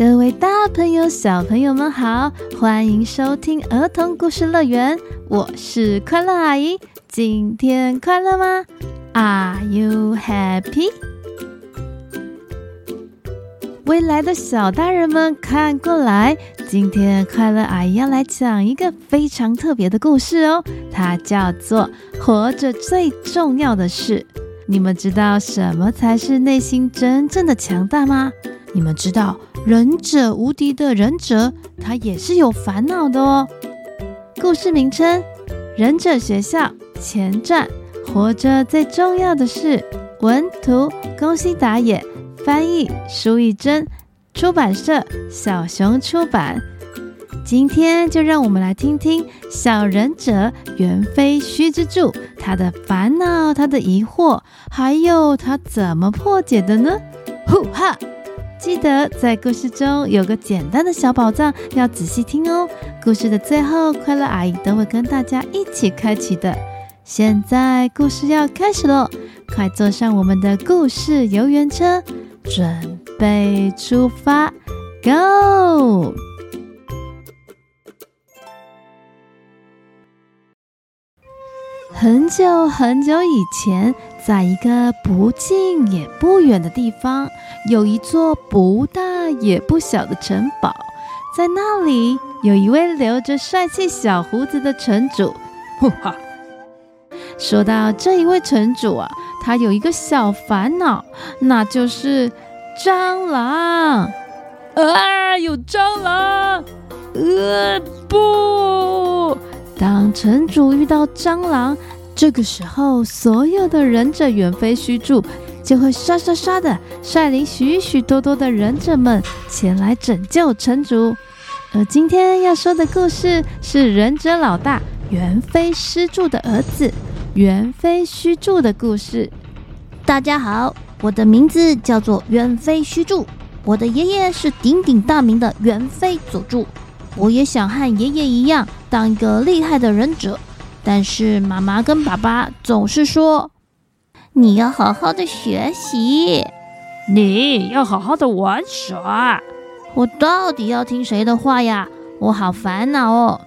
各位大朋友、小朋友们好，欢迎收听儿童故事乐园，我是快乐阿姨。今天快乐吗？Are you happy？未来的小大人们看过来，今天快乐阿姨要来讲一个非常特别的故事哦，它叫做《活着最重要的事》。你们知道什么才是内心真正的强大吗？你们知道？忍者无敌的忍者，他也是有烦恼的哦。故事名称：忍者学校前传，活着最重要的事。文图：宫西达也，翻译：舒一珍，出版社：小熊出版。今天就让我们来听听小忍者猿飞须之助他的烦恼、他的疑惑，还有他怎么破解的呢？呼哈！记得在故事中有个简单的小宝藏，要仔细听哦。故事的最后，快乐阿姨都会跟大家一起开启的。现在故事要开始喽，快坐上我们的故事游园车，准备出发，Go！很久很久以前，在一个不近也不远的地方，有一座不大也不小的城堡。在那里，有一位留着帅气小胡子的城主。哈哈！说到这一位城主啊，他有一个小烦恼，那就是蟑螂。啊，有蟑螂！呃，不。当城主遇到蟑螂，这个时候，所有的忍者猿飞虚助就会刷刷刷的率领许许多多的忍者们前来拯救城主。而今天要说的故事是忍者老大猿飞虚助的儿子猿飞虚助的故事。大家好，我的名字叫做猿飞虚助，我的爷爷是鼎鼎大名的猿飞佐助。我也想和爷爷一样当一个厉害的忍者，但是妈妈跟爸爸总是说：“你要好好的学习，你要好好的玩耍。”我到底要听谁的话呀？我好烦恼哦！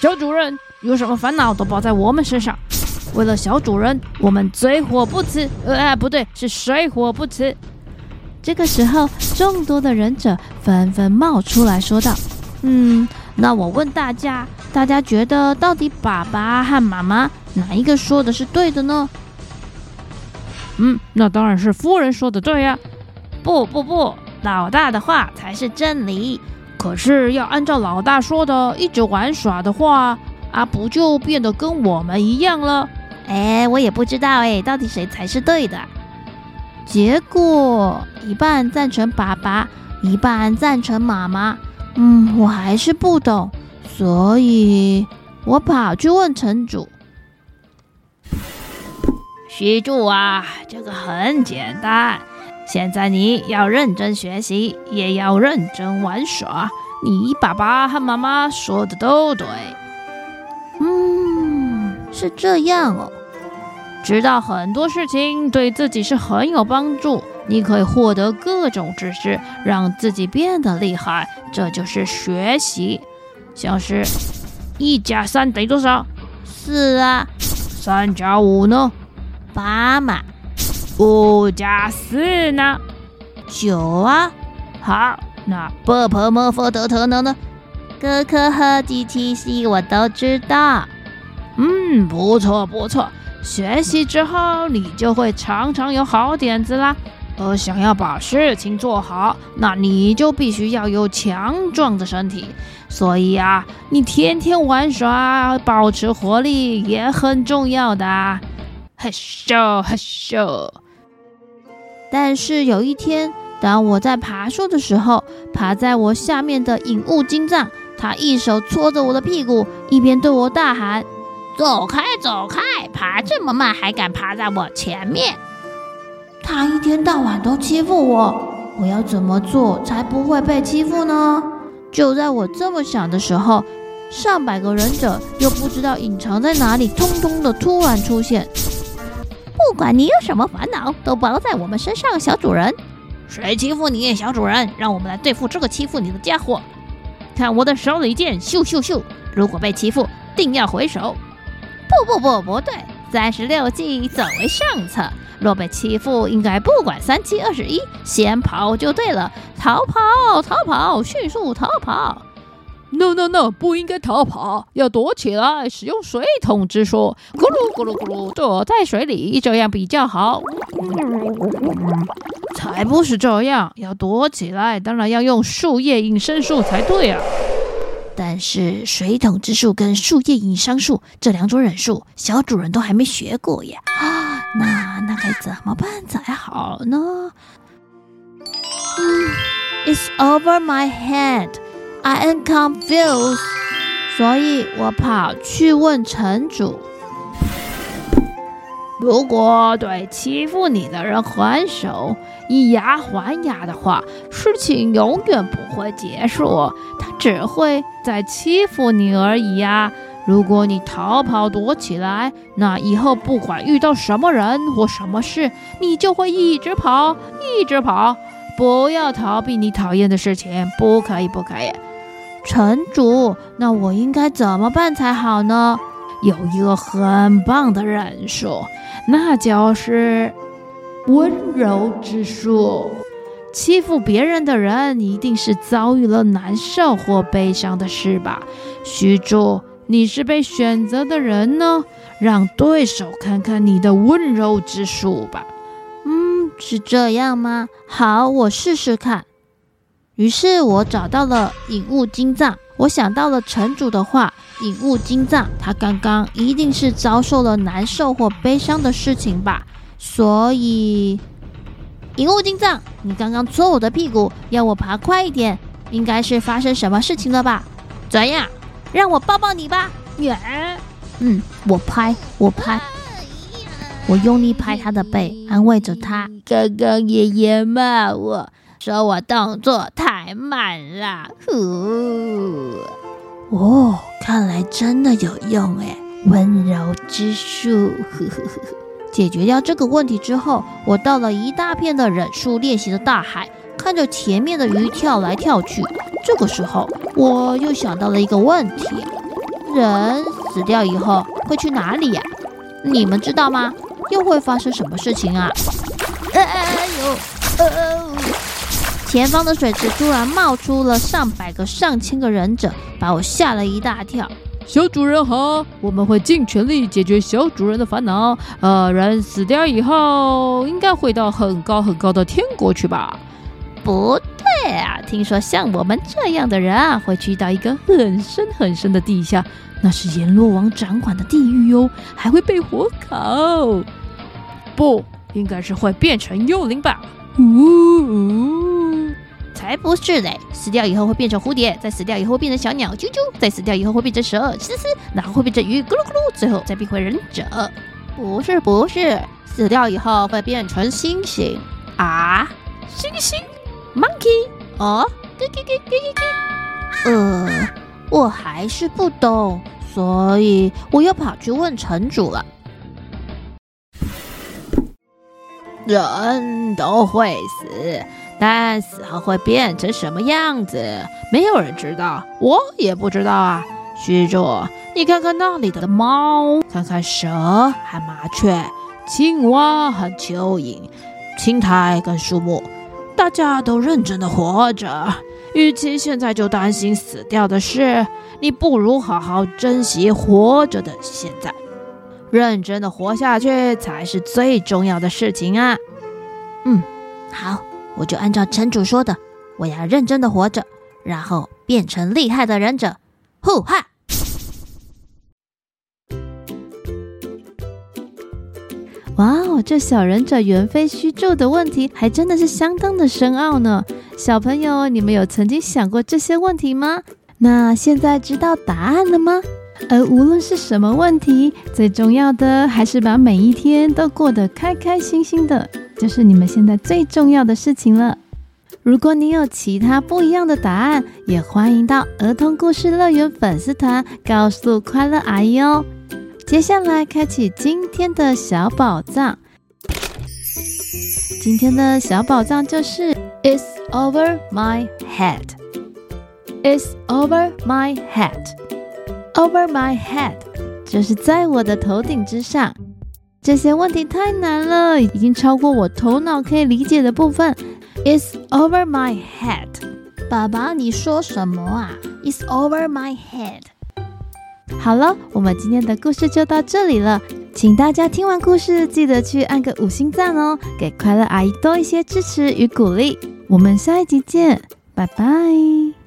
小主人有什么烦恼都包在我们身上，为了小主人，我们水火不辞。呃，不对，是水火不辞。这个时候，众多的忍者纷纷冒出来说道：“嗯，那我问大家，大家觉得到底爸爸和妈妈哪一个说的是对的呢？”“嗯，那当然是夫人说的对呀。”“不不不，老大的话才是真理。可是要按照老大说的一直玩耍的话，啊，不就变得跟我们一样了？”“哎，我也不知道哎，到底谁才是对的？”结果一半赞成爸爸，一半赞成妈妈。嗯，我还是不懂，所以我跑去问城主：“须助啊，这个很简单。现在你要认真学习，也要认真玩耍。你爸爸和妈妈说的都对。”嗯，是这样哦。知道很多事情对自己是很有帮助，你可以获得各种知识，让自己变得厉害，这就是学习。像是，一加三等于多少？四啊。三加五呢？八嘛。五加四呢？九啊。好，那波婆摩佛德特呢？哥科赫基提西我都知道。嗯，不错不错。学习之后，你就会常常有好点子啦。而想要把事情做好，那你就必须要有强壮的身体。所以啊，你天天玩耍，保持活力也很重要的。嘿咻嘿咻。但是有一天，当我在爬树的时候，爬在我下面的隐物金藏，他一手搓着我的屁股，一边对我大喊。走开，走开！爬这么慢，还敢爬在我前面？他一天到晚都欺负我，我要怎么做才不会被欺负呢？就在我这么想的时候，上百个忍者又不知道隐藏在哪里，通通的突然出现。不管你有什么烦恼，都包在我们身上，小主人。谁欺负你，小主人？让我们来对付这个欺负你的家伙。看我的手里剑，咻咻咻！如果被欺负，定要回手。不不不，不对，三十六计，走为上策。若被欺负，应该不管三七二十一，先跑就对了。逃跑，逃跑，迅速逃跑。No no no，不应该逃跑，要躲起来，使用水桶之术，咕噜咕噜咕噜，躲在水里，这样比较好。才不是这样，要躲起来，当然要用树叶隐身术才对啊。但是水桶之术跟树叶隐伤术这两种忍术，小主人都还没学过耶。啊，那那该怎么办才好呢？嗯，It's over my head. I am confused，所以我跑去问城主：如果对欺负你的人还手，以牙还牙的话，事情永远不会结束，他只会再欺负你而已呀。如果你逃跑躲起来，那以后不管遇到什么人或什么事，你就会一直跑，一直跑。不要逃避你讨厌的事情，不可以，不可以。城主，那我应该怎么办才好呢？有一个很棒的忍术，那就是温柔之术。欺负别人的人一定是遭遇了难受或悲伤的事吧？须助，你是被选择的人呢，让对手看看你的温柔之术吧。嗯，是这样吗？好，我试试看。于是我找到了引物金藏，我想到了城主的话，引物金藏，他刚刚一定是遭受了难受或悲伤的事情吧？所以，引物金藏，你刚刚戳我的屁股，要我爬快一点，应该是发生什么事情了吧？怎样？让我抱抱你吧！耶！嗯，我拍，我拍，我用力拍他的背，安慰着他。刚刚爷爷骂我。说我动作太慢了，呼！哦，看来真的有用哎，温柔之术。呵呵呵。解决掉这个问题之后，我到了一大片的忍术练习的大海，看着前面的鱼跳来跳去。这个时候，我又想到了一个问题：人死掉以后会去哪里呀？你们知道吗？又会发生什么事情啊？哎呦，哦！前方的水池突然冒出了上百个、上千个忍者，把我吓了一大跳。小主人好，我们会尽全力解决小主人的烦恼。呃，人死掉以后，应该会到很高很高的天国去吧？不对啊，听说像我们这样的人啊，会去到一个很深很深的地下，那是阎罗王掌管的地狱哟，还会被火烤。不，应该是会变成幽灵吧？呜呜。才不是嘞！死掉以后会变成蝴蝶，再死掉以后会变成小鸟，啾啾，再死掉以后会变成蛇，嘶嘶，然后会变成鱼，咕噜咕噜，最后再变回忍者。不是不是，死掉以后会变成猩猩啊！猩猩，monkey 哦，咯咯咯咯咯咯。呃，我还是不懂，所以我又跑去问城主了。人都会死。但死后会变成什么样子？没有人知道，我也不知道啊。虚弱，你看看那里的猫，看看蛇和麻雀、青蛙和蚯蚓、青苔跟树木，大家都认真的活着。与其现在就担心死掉的事，你不如好好珍惜活着的现在，认真的活下去才是最重要的事情啊。嗯，好。我就按照城主说的，我要认真的活着，然后变成厉害的忍者。呼哈！哇哦，这小忍者猿飞须助的问题还真的是相当的深奥呢。小朋友，你们有曾经想过这些问题吗？那现在知道答案了吗？而无论是什么问题，最重要的还是把每一天都过得开开心心的。就是你们现在最重要的事情了。如果你有其他不一样的答案，也欢迎到儿童故事乐园粉丝团告诉快乐阿姨哦。接下来开启今天的小宝藏。今天的小宝藏就是 It's over my head. It's over my head. Over my head，就是在我的头顶之上。这些问题太难了，已经超过我头脑可以理解的部分。It's over my head。爸爸，你说什么啊？It's over my head。好了，我们今天的故事就到这里了。请大家听完故事，记得去按个五星赞哦，给快乐阿姨多一些支持与鼓励。我们下一集见，拜拜。